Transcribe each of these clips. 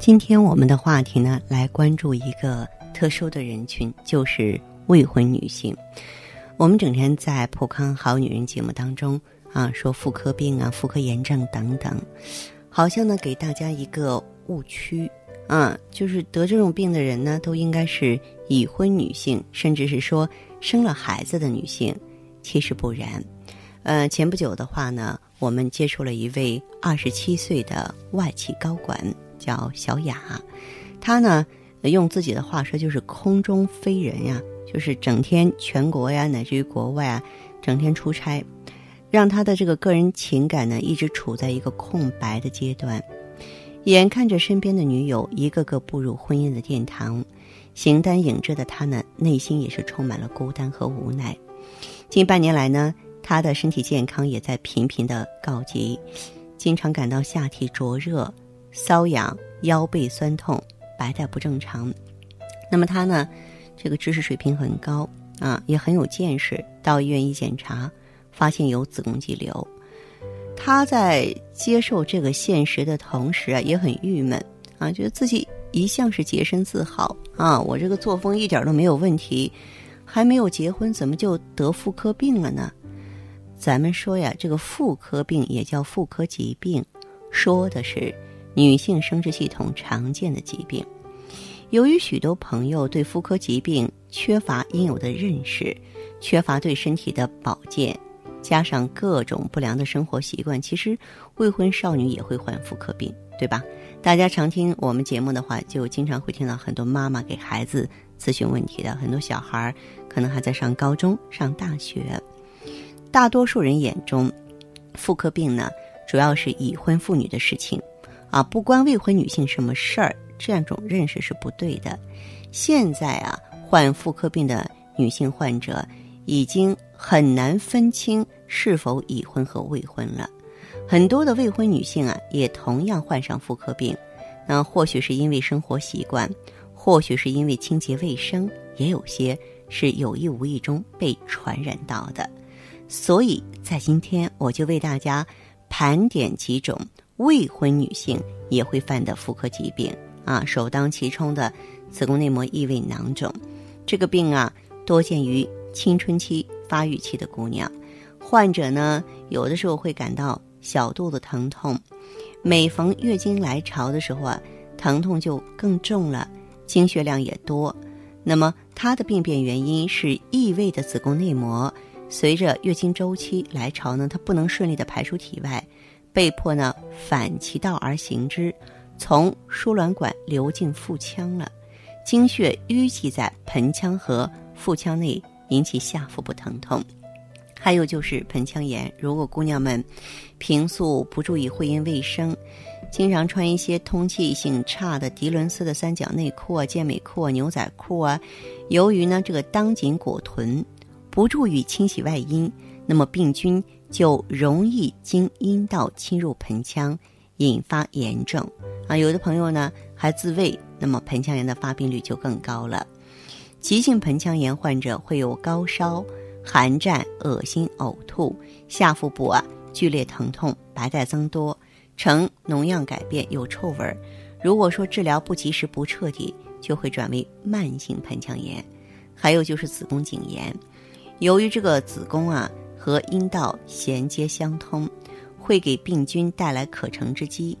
今天我们的话题呢，来关注一个特殊的人群，就是未婚女性。我们整天在《普康好女人》节目当中啊，说妇科病啊、妇科炎症等等，好像呢给大家一个误区啊，就是得这种病的人呢，都应该是已婚女性，甚至是说生了孩子的女性。其实不然。呃，前不久的话呢。我们接触了一位二十七岁的外企高管，叫小雅。她呢，用自己的话说就是“空中飞人”呀，就是整天全国呀，乃至于国外啊，整天出差，让她的这个个人情感呢，一直处在一个空白的阶段。眼看着身边的女友一个个步入婚姻的殿堂，形单影只的她呢，内心也是充满了孤单和无奈。近半年来呢。他的身体健康也在频频的告急，经常感到下体灼热、瘙痒、腰背酸痛、白带不正常。那么他呢，这个知识水平很高啊，也很有见识。到医院一检查，发现有子宫肌瘤。他在接受这个现实的同时啊，也很郁闷啊，觉得自己一向是洁身自好啊，我这个作风一点都没有问题，还没有结婚，怎么就得妇科病了呢？咱们说呀，这个妇科病也叫妇科疾病，说的是女性生殖系统常见的疾病。由于许多朋友对妇科疾病缺乏应有的认识，缺乏对身体的保健，加上各种不良的生活习惯，其实未婚少女也会患妇科病，对吧？大家常听我们节目的话，就经常会听到很多妈妈给孩子咨询问题的，很多小孩儿可能还在上高中、上大学。大多数人眼中，妇科病呢，主要是已婚妇女的事情，啊，不关未婚女性什么事儿。这样种认识是不对的。现在啊，患妇科病的女性患者已经很难分清是否已婚和未婚了。很多的未婚女性啊，也同样患上妇科病。那或许是因为生活习惯，或许是因为清洁卫生，也有些是有意无意中被传染到的。所以在今天，我就为大家盘点几种未婚女性也会犯的妇科疾病啊。首当其冲的子宫内膜异位囊肿，这个病啊多见于青春期发育期的姑娘，患者呢有的时候会感到小肚子疼痛，每逢月经来潮的时候啊，疼痛就更重了，经血量也多。那么它的病变原因是异位的子宫内膜。随着月经周期来潮呢，它不能顺利的排出体外，被迫呢反其道而行之，从输卵管流进腹腔了，经血淤积在盆腔和腹腔内，引起下腹部疼痛。还有就是盆腔炎，如果姑娘们平素不注意会阴卫生，经常穿一些通气性差的涤纶丝的三角内裤啊、健美裤啊、牛仔裤啊，由于呢这个当紧裹臀。不注意清洗外阴，那么病菌就容易经阴道侵入盆腔，引发炎症。啊，有的朋友呢还自慰，那么盆腔炎的发病率就更高了。急性盆腔炎患者会有高烧、寒战、恶心、呕吐，下腹部啊剧烈疼痛，白带增多，呈脓样改变，有臭味儿。如果说治疗不及时、不彻底，就会转为慢性盆腔炎。还有就是子宫颈炎。由于这个子宫啊和阴道衔接相通，会给病菌带来可乘之机，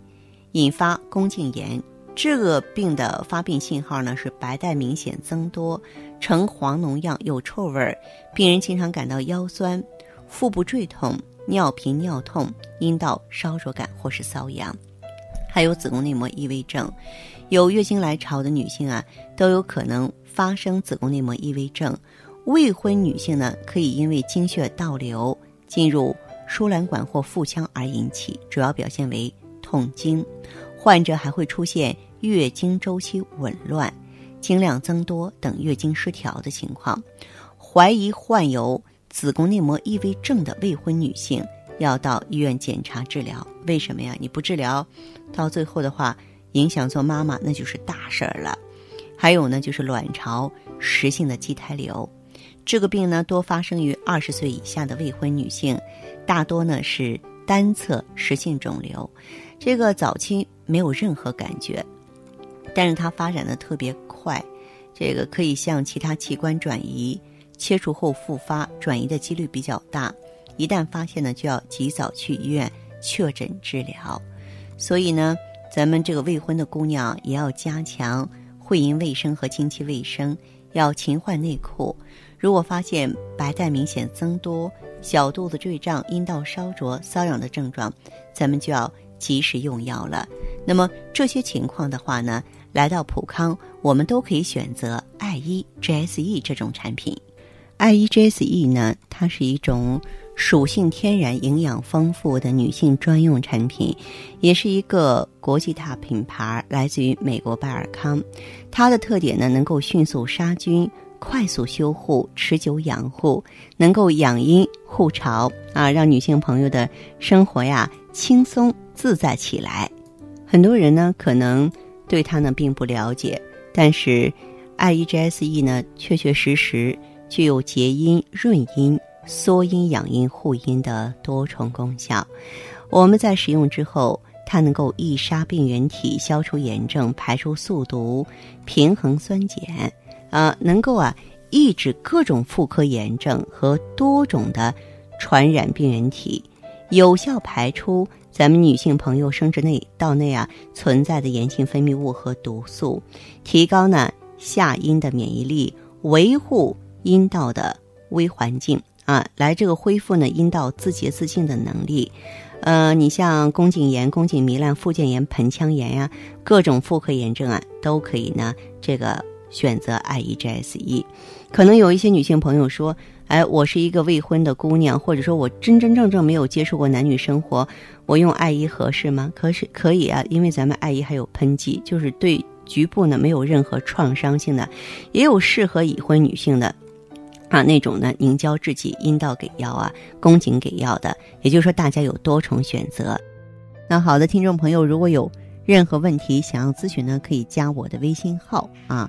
引发宫颈炎。这个病的发病信号呢是白带明显增多，呈黄脓样，有臭味儿。病人经常感到腰酸、腹部坠痛、尿频尿痛、阴道烧灼感或是瘙痒，还有子宫内膜异位症。有月经来潮的女性啊，都有可能发生子宫内膜异位症。未婚女性呢，可以因为经血倒流进入输卵管或腹腔而引起，主要表现为痛经，患者还会出现月经周期紊乱、经量增多等月经失调的情况。怀疑患有子宫内膜异位症的未婚女性要到医院检查治疗。为什么呀？你不治疗，到最后的话影响做妈妈那就是大事儿了。还有呢，就是卵巢实性的畸胎瘤，这个病呢多发生于二十岁以下的未婚女性，大多呢是单侧实性肿瘤。这个早期没有任何感觉，但是它发展的特别快，这个可以向其他器官转移，切除后复发，转移的几率比较大。一旦发现呢，就要及早去医院确诊治疗。所以呢，咱们这个未婚的姑娘也要加强会阴卫生和经期卫生，要勤换内裤。如果发现白带明显增多、小肚子坠胀、阴道烧灼、瘙痒的症状，咱们就要。及时用药了，那么这些情况的话呢，来到普康，我们都可以选择爱伊 GSE 这种产品。爱伊 GSE 呢，它是一种属性天然、营养丰富的女性专用产品，也是一个国际大品牌，来自于美国拜尔康。它的特点呢，能够迅速杀菌、快速修护、持久养护，能够养阴护巢啊，让女性朋友的生活呀轻松。自在起来，很多人呢可能对它呢并不了解，但是 IEGSE 呢确确实实具有洁阴、润阴、缩阴、养阴、护阴的多重功效。我们在使用之后，它能够抑杀病原体、消除炎症、排出宿毒、平衡酸碱，啊，能够啊抑制各种妇科炎症和多种的传染病原体，有效排出。咱们女性朋友生殖内道内啊存在的炎性分泌物和毒素，提高呢下阴的免疫力，维护阴道的微环境啊，来这个恢复呢阴道自洁自净的能力。呃，你像宫颈炎、宫颈糜烂、附件炎、盆腔炎呀，各种妇科炎症啊，都可以呢这个选择 IEGSE。可能有一些女性朋友说。哎，我是一个未婚的姑娘，或者说我真真正正没有接触过男女生活，我用艾依合适吗？可是可以啊，因为咱们艾依还有喷剂，就是对局部呢没有任何创伤性的，也有适合已婚女性的，啊那种呢凝胶制剂，阴道给药啊，宫颈给药的，也就是说大家有多重选择。那好的，听众朋友，如果有任何问题想要咨询呢，可以加我的微信号啊，